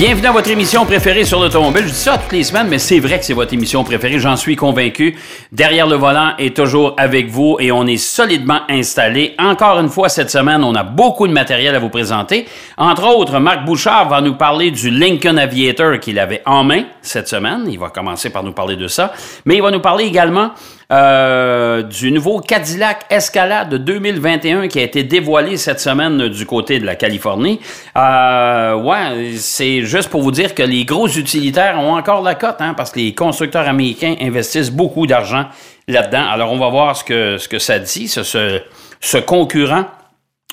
Bienvenue à votre émission préférée sur l'automobile. Je dis ça toutes les semaines, mais c'est vrai que c'est votre émission préférée. J'en suis convaincu. Derrière le volant est toujours avec vous et on est solidement installé. Encore une fois, cette semaine, on a beaucoup de matériel à vous présenter. Entre autres, Marc Bouchard va nous parler du Lincoln Aviator qu'il avait en main cette semaine. Il va commencer par nous parler de ça. Mais il va nous parler également euh, du nouveau Cadillac Escalade 2021 qui a été dévoilé cette semaine du côté de la Californie. Euh, ouais, c'est juste pour vous dire que les gros utilitaires ont encore la cote, hein, parce que les constructeurs américains investissent beaucoup d'argent là-dedans. Alors, on va voir ce que, ce que ça dit, ce, ce, ce concurrent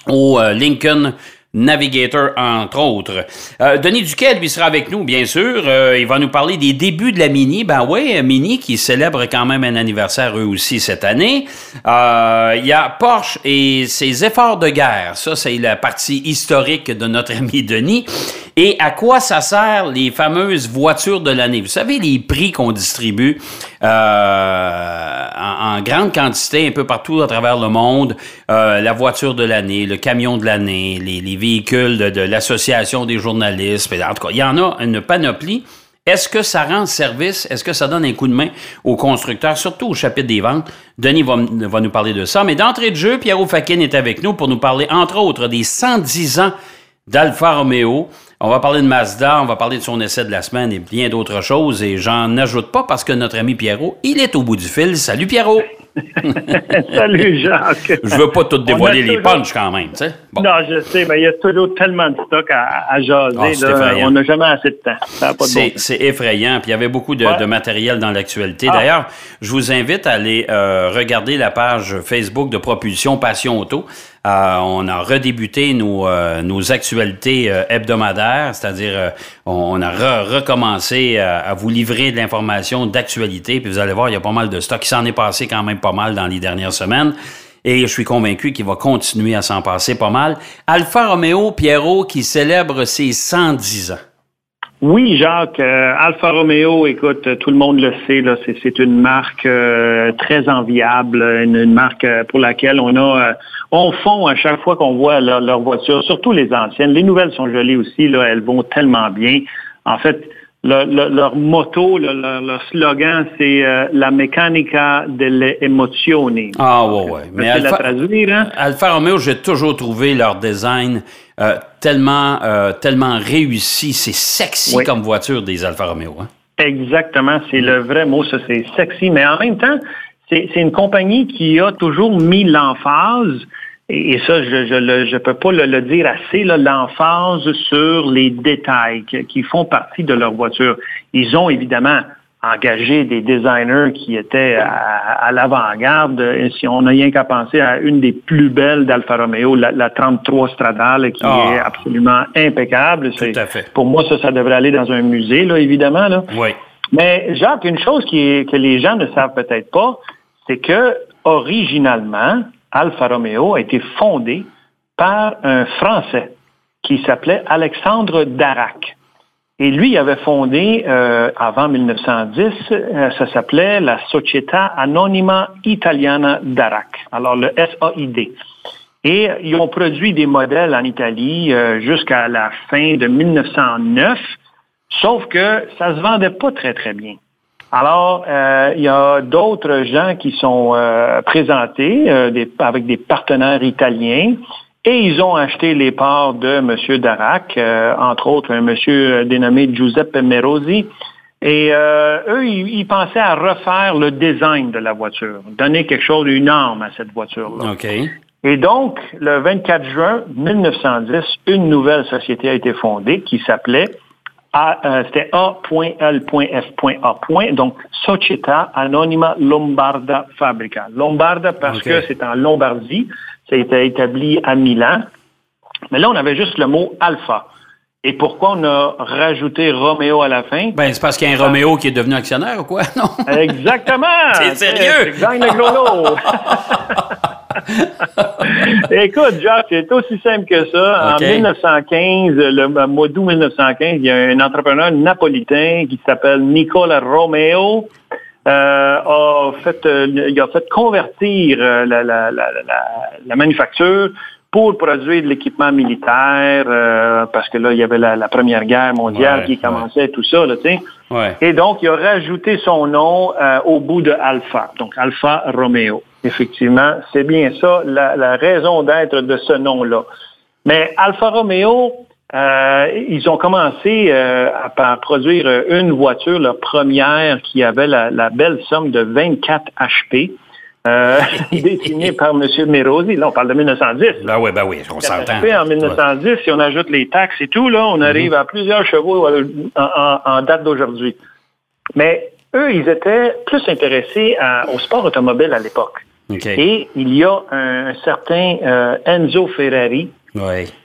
au euh, Lincoln Navigator, entre autres. Euh, Denis Duquet, lui, sera avec nous, bien sûr. Euh, il va nous parler des débuts de la Mini. Ben oui, Mini qui célèbre quand même un anniversaire eux aussi cette année. Euh, il y a Porsche et ses efforts de guerre. Ça, c'est la partie historique de notre ami Denis. Et à quoi ça sert les fameuses voitures de l'année? Vous savez, les prix qu'on distribue euh, en, en, grande quantité un peu partout à travers le monde. Euh, la voiture de l'année, le camion de l'année, les, les, véhicules de, de l'Association des journalistes. En tout cas, il y en a une panoplie. Est-ce que ça rend service? Est-ce que ça donne un coup de main aux constructeurs, surtout au chapitre des ventes? Denis va, va nous parler de ça. Mais d'entrée de jeu, Pierrot Fakin est avec nous pour nous parler, entre autres, des 110 ans d'Alfa Romeo. On va parler de Mazda, on va parler de son essai de la semaine et bien d'autres choses. Et j'en ajoute pas parce que notre ami Pierrot, il est au bout du fil. Salut Pierrot! Salut Jacques. Je veux pas tout dévoiler les toujours... punchs quand même, tu sais. Bon. Non, je sais, mais il y a toujours tellement de stock à, à jaser. Ah, on n'a jamais assez de temps. C'est bon effrayant. Puis il y avait beaucoup de, ouais. de matériel dans l'actualité. Ah. D'ailleurs, je vous invite à aller euh, regarder la page Facebook de Propulsion Passion Auto. Euh, on a redébuté nos, euh, actualités euh, hebdomadaires, c'est-à-dire on, a re recommencé à, vous livrer de l'information d'actualité, puis vous allez voir, il y a pas mal de stock. Il s'en est passé quand même pas mal dans les dernières semaines. Et je suis convaincu qu'il va continuer à s'en passer pas mal. Alfa Romeo Pierrot qui célèbre ses 110 ans. Oui, Jacques, euh, Alfa Romeo, écoute, tout le monde le sait, là, c'est une marque euh, très enviable, une, marque pour laquelle on a, euh, on fond à chaque fois qu'on voit leur, voiture, surtout les anciennes. Les nouvelles sont jolies aussi, elles vont tellement bien. En fait, le, le, leur motto, le, leur, slogan, c'est euh, la mécanica delle emozioni. Ah ouais, ouais. Mais Alfa, la traduire, hein? Alfa Romeo, j'ai toujours trouvé leur design euh, tellement, euh, tellement réussi. C'est sexy oui. comme voiture des Alfa Romeo. Hein? Exactement, c'est le vrai mot, ça, c'est sexy. Mais en même temps, c'est une compagnie qui a toujours mis l'emphase et, ça, je ne je, je peux pas le, le dire assez, l'emphase sur les détails qui, qui, font partie de leur voiture. Ils ont évidemment engagé des designers qui étaient à, à l'avant-garde. Si on n'a rien qu'à penser à une des plus belles d'Alfa Romeo, la, la 33 Stradale, qui oh. est absolument impeccable. Tout à fait. Pour moi, ça, ça devrait aller dans un musée, là, évidemment. Là. Oui. Mais Jacques, une chose qui est, que les gens ne savent peut-être pas, c'est que originalement, Alfa Romeo a été fondé par un Français qui s'appelait Alexandre Darac. Et lui avait fondé, euh, avant 1910, euh, ça s'appelait la Società Anonima Italiana Darac, alors le SAID. Et ils ont produit des modèles en Italie euh, jusqu'à la fin de 1909, sauf que ça se vendait pas très, très bien. Alors, euh, il y a d'autres gens qui sont euh, présentés euh, des, avec des partenaires italiens et ils ont acheté les parts de M. Darac, entre autres un monsieur dénommé Giuseppe Merosi. Et eux, ils, ils, pensaient à refaire le design de la voiture, donner quelque chose, une arme à cette voiture-là. Okay. Et donc, le 24 juin 1910, une nouvelle société a été fondée qui s'appelait euh, c'était A.L.F.A. Donc, Società Anonima Lombarda Fabrica. Lombarda parce okay. que c'est en Lombardie. Ça a été établi à Milan. Mais là, on avait juste le mot alpha. Et pourquoi on a rajouté Roméo à la fin? Ben, c'est parce qu'il y a un Roméo qui est devenu actionnaire ou quoi? Non? Exactement! c'est sérieux? Écoute, Jacques, c'est aussi simple que ça. Okay. En 1915, le mois d'août 1915, il y a un entrepreneur napolitain qui s'appelle Nicola Romeo. euh, a fait, euh, il a fait convertir euh, la, la, la, la, manufacture pour produire de l'équipement militaire, euh, parce que là, il y avait la, Première Guerre mondiale qui commençait, tout ça, là, tu sais. Ouais. Et donc, il a rajouté son nom au bout de Alpha, donc Alpha Romeo. Effectivement, c'est bien ça, la, raison d'être de ce nom-là. Mais Alfa Romeo, euh, ils ont commencé euh, à, produire une voiture, la première, qui avait la, belle somme de 24 HP. Euh, par M. Merosi. Là, on parle de 1910. Ben oui, ben oui, on s'entend. En 1910, si on ajoute les taxes et tout, là, on arrive mhm. à plusieurs chevaux euh, en, date d'aujourd'hui. Mais eux, ils étaient plus intéressés au sport automobile à l'époque. Et il y a un, certain Enzo Ferrari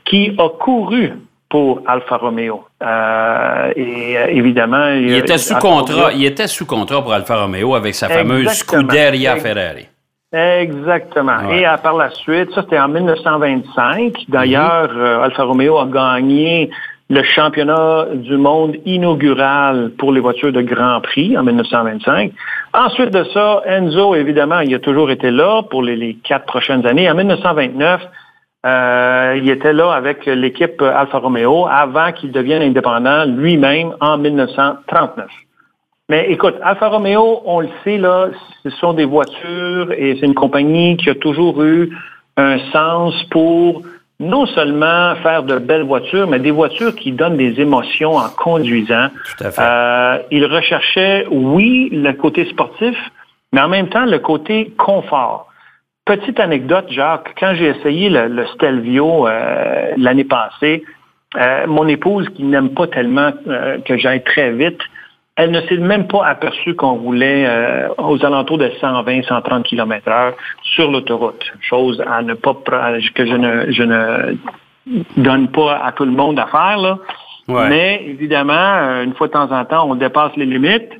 qui a couru pour Alfa Romeo. Euh, et euh, évidemment, il, était sous contrat. Il était sous contrat pour Alfa Romeo avec sa fameuse Scuderia Ferrari. Exactement. Et par la suite, ça c'était en 1925. D'ailleurs, euh, Alfa Romeo a gagné le championnat du monde inaugural pour les voitures de Grand Prix en 1925. Ensuite de ça, Enzo, évidemment, il a toujours été là pour les, quatre prochaines années. En 1929, euh, il était là avec l'équipe Alfa Romeo avant qu'il devienne indépendant lui-même en 1939. Mais écoute, Alfa Romeo, on le sait, là, ce sont des voitures et c'est une compagnie qui a toujours eu un sens pour non seulement faire de belles voitures, mais des voitures qui donnent des émotions en conduisant. Tout à fait. Euh, il recherchait, oui, le côté sportif, mais en même temps le côté confort. Petite anecdote, Jacques, quand j'ai essayé le, Stelvio euh, l'année passée, euh, mon épouse, qui n'aime pas tellement que j'aille très vite, elle ne s'est même pas aperçue qu'on roulait aux alentours de 120, 130 km heure sur l'autoroute. Chose à ne pas que je ne, je ne donne pas à tout le monde à faire. Là. Mais évidemment, une fois de temps en temps, on dépasse les limites.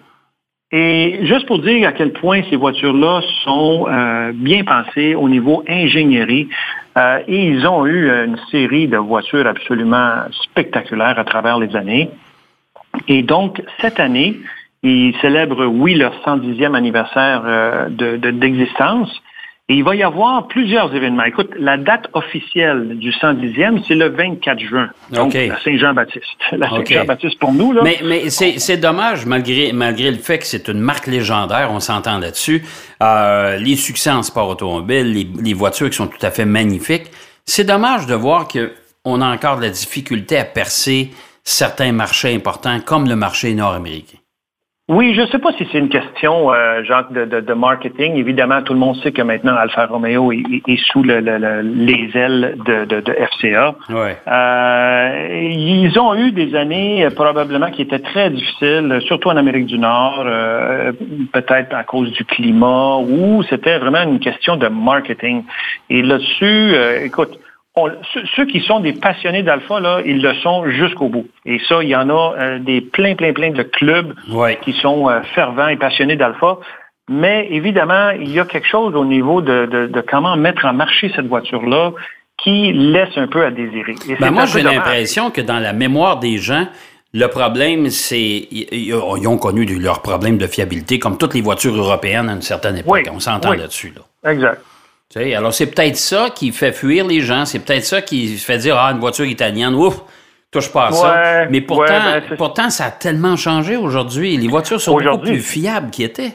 Et juste pour dire à quel point ces voitures-là sont euh, bien pensées au niveau ingénierie, euh, et ils ont eu une série de voitures absolument spectaculaires à travers les années. Et donc, cette année, ils célèbrent, oui, leur 110e anniversaire euh, d'existence, et il va y avoir plusieurs événements. Écoute, la date officielle du 110e, c'est le 24 juin. Donc, la Saint-Jean-Baptiste. La Saint-Jean-Baptiste pour nous, là. Mais, mais c'est dommage, malgré, malgré le fait que c'est une marque légendaire, on s'entend là-dessus. Euh, les succès en sport automobile, les, les voitures qui sont tout à fait magnifiques. C'est dommage de voir qu'on a encore de la difficulté à percer certains marchés importants, comme le marché nord-américain? Oui, je ne sais pas si c'est une question, euh, Jacques, de, marketing. Évidemment, tout le monde sait que maintenant Alfa Romeo est, sous les ailes de, FCA. Euh, ils ont eu des années euh, probablement qui étaient très difficiles, surtout en Amérique du Nord, peut-être à cause du climat, où c'était vraiment une question de marketing. Et là-dessus, écoute, ceux qui sont des passionnés d'alpha, là, ils le sont jusqu'au bout. Et ça, il y en a euh, des plein, plein, plein de clubs qui sont euh, fervents et passionnés d'alpha. Mais évidemment, il y a quelque chose au niveau de, comment mettre en marché cette voiture-là qui laisse un peu à désirer. Ben moi, j'ai l'impression que dans la mémoire des gens, le problème, c'est ils ont connu leurs problèmes de fiabilité, comme toutes les voitures européennes à une certaine époque. On s'entend là-dessus. Là. Exact alors, c'est peut-être ça qui fait fuir les gens. C'est peut-être ça qui fait dire Ah, une voiture italienne, ouf, touche pas à ça. Mais pourtant, ben, pourtant, ça a tellement changé aujourd'hui. Les voitures sont beaucoup plus fiables qu'ils étaient.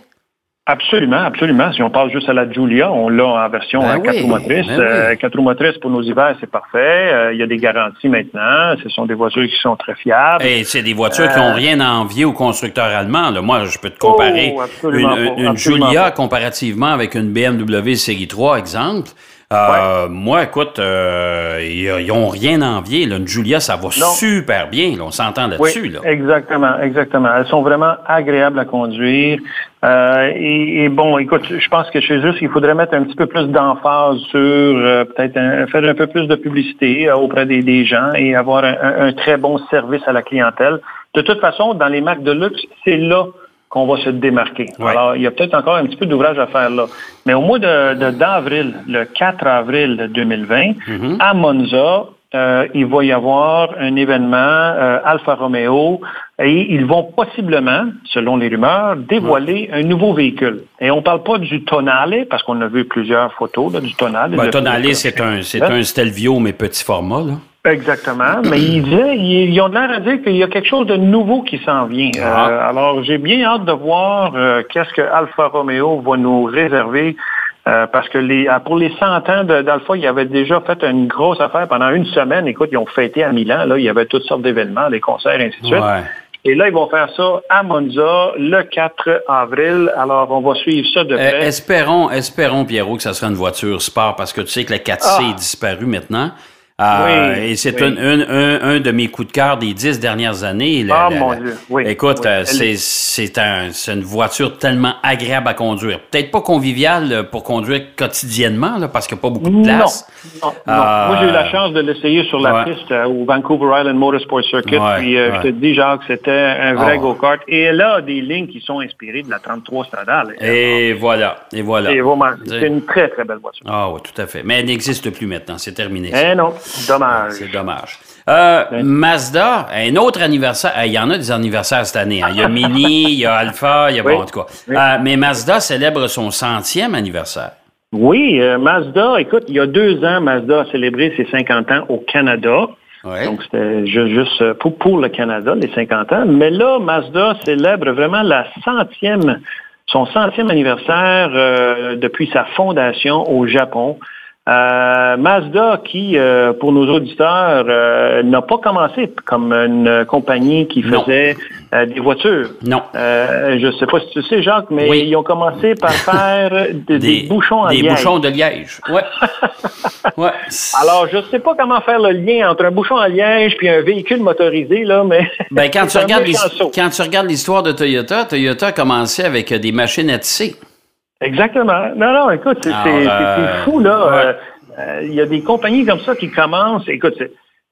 Absolument, absolument. Si on parle juste à la Giulia, on l'a en version ben 4 roues motrices. Ben euh, quatre roues motrices pour nos hivers, c'est parfait. Euh, il y a des garanties maintenant. Ce sont des voitures qui sont très fiables. Et c'est des voitures qui n'ont euh, rien à envier aux constructeurs allemands. Moi, je peux te comparer oh, une, Giulia comparativement avec une BMW Série 3, exemple. Euh, moi, écoute, euh, ils n'ont rien à envier. Là. Une Julia, ça va super bien. on s'entend là-dessus. Oui, Exactement, exactement. Elles sont vraiment agréables à conduire. Euh, et, bon, écoute, je pense que chez eux, il faudrait mettre un petit peu plus d'emphase sur peut-être faire un peu plus de publicité auprès des, gens et avoir un, très bon service à la clientèle. De toute façon, dans les marques de luxe, c'est là qu'on va se démarquer. Alors, il y a peut-être encore un petit peu d'ouvrage à faire là. Mais au mois de, d'avril, le 4 avril 2020, mm-hmm. à Monza, euh, il va y avoir un événement euh, Alfa Romeo et ils vont possiblement, selon les rumeurs, dévoiler un nouveau véhicule. Et on ne parle pas du Tonale, parce qu'on a vu plusieurs photos là, du Tonale. Ben, Le- Tonale, c'est un, c'est un Stelvio, mais petit format. Là. Exactement. Mais ils, disaient, ils, ils ont l'air à dire qu'il y a quelque chose de nouveau qui s'en vient. Ah. Euh, alors, j'ai bien hâte de voir euh, qu'est-ce que Alfa Romeo va nous réserver. Euh, parce que les, ah, pour les 100 ans d'Alpha, ils avaient déjà fait une grosse affaire pendant une semaine. Écoute, ils ont fêté à Milan. Là, il y avait toutes sortes d'événements, des concerts, ainsi de suite. Ouais. Et là, ils vont faire ça à Monza le 4 avril. Alors, on va suivre ça de Euh, près. espérons, espérons, Pierrot, que ça sera une voiture sport parce que tu sais que la 4C Ah. est disparue maintenant. Euh, Oui, et c'est oui. un, un, un, un de mes coups de cœur des dix dernières années. La- Ah, la- mon Dieu, oui, Écoute, oui. euh, c'est, c'est, un, c'est une voiture tellement agréable à conduire. Peut-être pas conviviale euh, pour conduire quotidiennement, là, parce qu'il n'y a pas beaucoup de place. non, non. Euh, Moi, j'ai eu la chance de l'essayer sur la ouais. piste euh, au Vancouver Island Motorsport Circuit. Ouais, puis, ouais. je te dis, Jacques, c'était un vrai Ah. go-kart. Et elle a des lignes qui sont inspirées de la 33 Stradale. Et voilà, et voilà. C'est vraiment, C'est- une très, très belle voiture. Ah oui, tout à fait. Mais elle n'existe plus maintenant, c'est terminé. Eh non, dommage. C'est dommage. Euh, Mazda, un autre anniversaire. Eh, Il y en a des anniversaires cette année. hein. Il y a Mini, il y a Alpha, il y a Oui. bon, en tout cas. Oui. Euh, mais Mazda célèbre son centième anniversaire. Oui, euh, Mazda, écoute, il y a deux ans, Mazda a célébré ses 50 ans au Canada. Donc, c'était ju- juste euh, pour, pour le Canada, les 50 ans. Mais là, Mazda célèbre vraiment la centième, son centième anniversaire euh, depuis sa fondation au Japon. Euh, Mazda, qui, euh, pour nos auditeurs, euh, n'a pas commencé comme une compagnie qui faisait des voitures. Non. Je ne sais pas si tu sais, Jacques, mais Oui. ils ont commencé par faire de- des, bouchons à Des liège. bouchons de liège. Ouais. ouais. Alors, je ne sais pas comment faire le lien entre un bouchon à liège puis un véhicule motorisé, là, mais. Ben, quand, tu regardes quand tu regardes l'histoire de Toyota, Toyota a commencé avec des machines à tisser. Exactement. Non, non, écoute, c'est euh, fou, là. ouais. Euh, euh, Il y a des compagnies comme ça qui commencent. Écoute,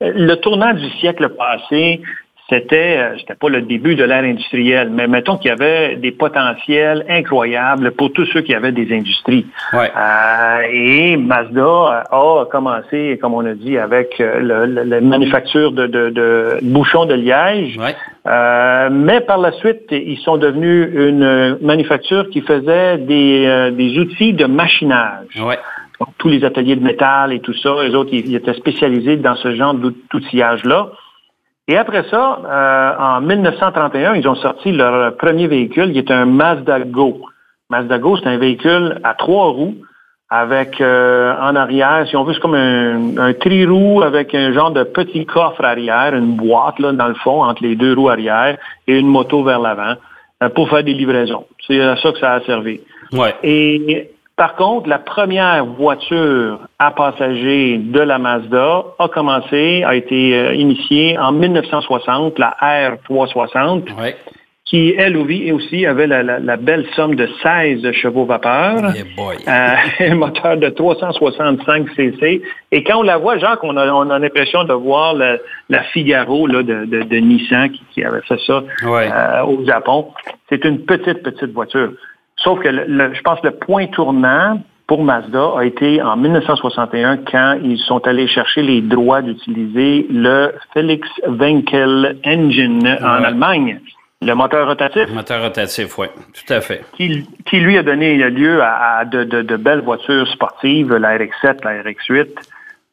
le tournant du siècle passé, c'était, euh, c'était pas le début de l'ère industrielle, mais mettons qu'il y avait des potentiels incroyables pour tous ceux qui avaient des industries. Ouais. Euh, et Mazda euh, a commencé, comme on a dit, avec euh, le- le- la manufacture de, de- de bouchons de liège. Ouais. Euh, mais par la suite, ils sont devenus une manufacture qui faisait des, euh, des outils de machinage. Ouais. Donc, tous les ateliers de métal et tout ça, les autres, ils, ils étaient spécialisés dans ce genre d'out- d'outillage-là. Et après ça, euh, en 1931, ils ont sorti leur premier véhicule, qui est un Mazda Go. Mazda Go, c'est un véhicule à trois roues avec euh, en arrière, si on veut, c'est comme un, un tri-roue avec un genre de petit coffre arrière, une boîte là, dans le fond, entre les deux roues arrière, et une moto vers l'avant euh, pour faire des livraisons. C'est à ça que ça a servi. Ouais. Et par contre, la première voiture à passagers de la Mazda a commencé, a été euh, initiée en 1960, la R360, Ouais. qui, elle aussi, aussi avait la, la- la belle somme de 16 chevaux vapeur. Yeah, boy. Euh, un moteur de 365 cc. Et quand on la voit, Jacques, on a, on a l'impression de voir le- la Figaro là, de, de- de Nissan qui, qui avait fait ça Ouais. euh, au Japon. C'est une petite, petite voiture. Sauf que le- le- je pense que le point tournant pour Mazda a été en 1961 quand ils sont allés chercher les droits d'utiliser le Felix Wenkel Engine en. Allemagne, le moteur rotatif Moteur rotatif, oui. Tout à fait. qui, qui, lui a donné lieu à, à de, de- de belles voitures sportives, la RX-7, la RX-8.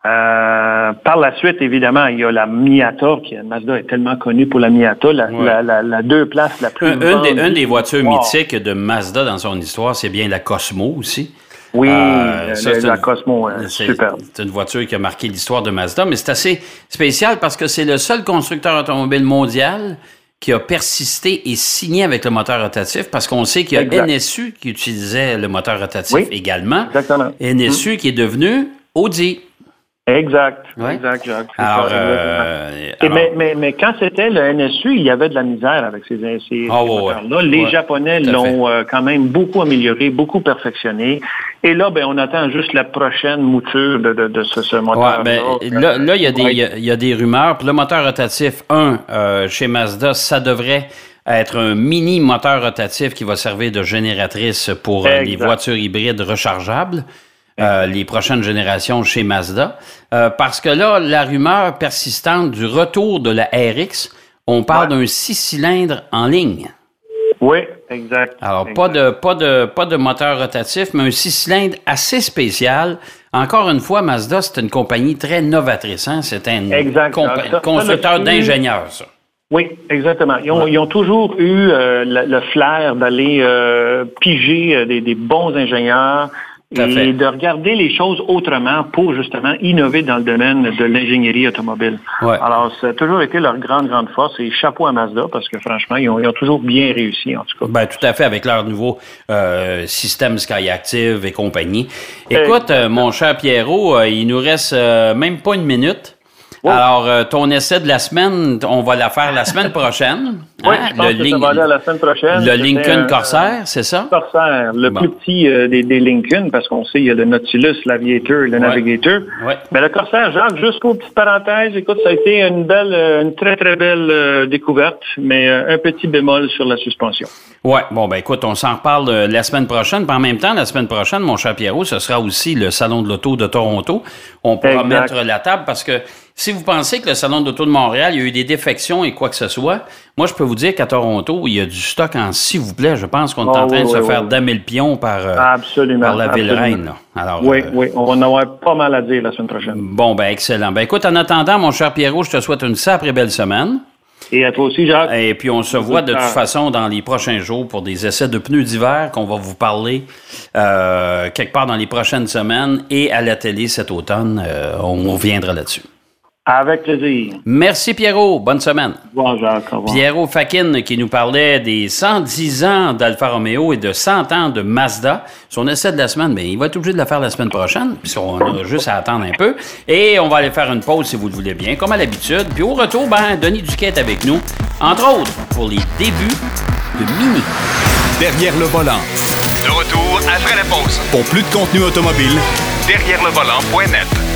Euh, par la suite, évidemment, il y a la Miata, qui Mazda est tellement connue pour la Miata, la, Ouais. la, la- la deux places la plus Un, un des, voitures mythiques de Mazda dans son histoire, c'est bien la Cosmo aussi. Oui, Euh, le- c'est la une- Cosmo, euh, c'est- super. C'est une voiture qui a marqué l'histoire de Mazda, mais c'est assez spécial parce que c'est le seul constructeur automobile mondial qui a persisté et signé avec le moteur rotatif parce qu'on sait qu'il y a Exact. NSU qui utilisait le moteur rotatif Oui, également. exactement. NSU qui est devenu Audi. Exact, Ouais. exact, Jacques. c'est Alors, ça, euh, Et alors- mais, mais, mais quand c'était le NSU, il y avait de la misère avec ces, ces, Ah, ces moteurs-là. ouais. Les Ouais, Japonais l'ont euh, quand même beaucoup amélioré, beaucoup perfectionné. Et là, ben, on attend juste la prochaine mouture de, de, de ce, moteur-là. ben, là, là, il y, a des- y a- y a des rumeurs. Puis le moteur rotatif 1 euh, chez Mazda, ça devrait être un mini moteur rotatif qui va servir de génératrice pour euh, les voitures hybrides rechargeables. Euh, les prochaines générations chez Mazda. Euh, parce que là, la rumeur persistante du retour de la RX, on parle d'un six cylindres en ligne. Oui, exact. Alors, exact. Pas, de, pas, de, pas de moteur rotatif, mais un six cylindres assez spécial. Encore une fois, Mazda, c'est une compagnie très novatrice. Hein? C'est un constructeur d'ingénieurs, ça. Oui, exactement. Ils ont, ils ont toujours eu euh, le, le flair d'aller piger des, des bons ingénieurs. Et de regarder les choses autrement pour justement innover dans le domaine de l'ingénierie automobile. Ouais. Alors, ça a toujours été leur grande, grande force et chapeau à Mazda parce que franchement, ils ont, ils ont toujours bien réussi en tout cas. Ben, tout à fait, avec leur nouveau euh, système SkyActive et compagnie. Écoute, euh, mon cher Pierrot, euh, il nous reste euh, même pas une minute. Alors, euh, ton essai de la semaine, on va la faire la semaine prochaine. Oui, Hein? je pense Le que Lin- ça va aller à la semaine prochaine. Le Lincoln un- Corsair, c'est ça? Corsair, le Bon. plus petit euh, des, des Lincoln, parce qu'on sait, il y a le Nautilus, l'Aviator, le Navigator. Ouais. Mais le Corsair, Jacques, juste pour une petite parenthèse, écoute, ça a été une belle, euh, une très, très belle euh, découverte, mais euh, un petit bémol sur la suspension. Ouais, bon, ben écoute, on s'en reparle euh, la semaine prochaine. Puis en même temps, la semaine prochaine, mon cher Pierrot, ce sera aussi le Salon de l'Auto de Toronto. On pourra Exact. mettre la table parce que si vous pensez que le Salon de l'Auto de Montréal, il y a eu des défections et quoi que ce soit, moi, je peux vous dire qu'à Toronto, il y a du stock en s'il vous plaît. Je pense qu'on est Ah, en train oui, de se oui, faire damer le pion par, euh, par la ville reine. Alors, Oui, euh, oui, on va en avoir pas mal à dire la semaine prochaine. Bon, ben excellent. Ben écoute, en attendant, mon cher Pierrot, je te souhaite une sacrée belle semaine. Et à toi aussi, Jacques. Et puis on se voit de toute façon dans les prochains jours pour des essais de pneus d'hiver qu'on va vous parler euh, quelque part dans les prochaines semaines et à la télé cet automne. on reviendra là-dessus. Avec plaisir. Merci Pierrot. Bonne semaine. Revoir. Pierrot Fakin qui nous parlait des 110 ans d'Alfa Romeo et de 100 ans de Mazda. Son essai de la semaine, mais il va être obligé de le faire la semaine prochaine, puisqu'on a juste à attendre un peu. Et on va aller faire une pause si vous le voulez bien, comme à l'habitude. Puis au retour, ben, Denis Duquet est avec nous, entre autres pour les débuts de Mini. Derrière le volant. De retour après la pause. Pour plus de contenu automobile, Derrière le volant.net.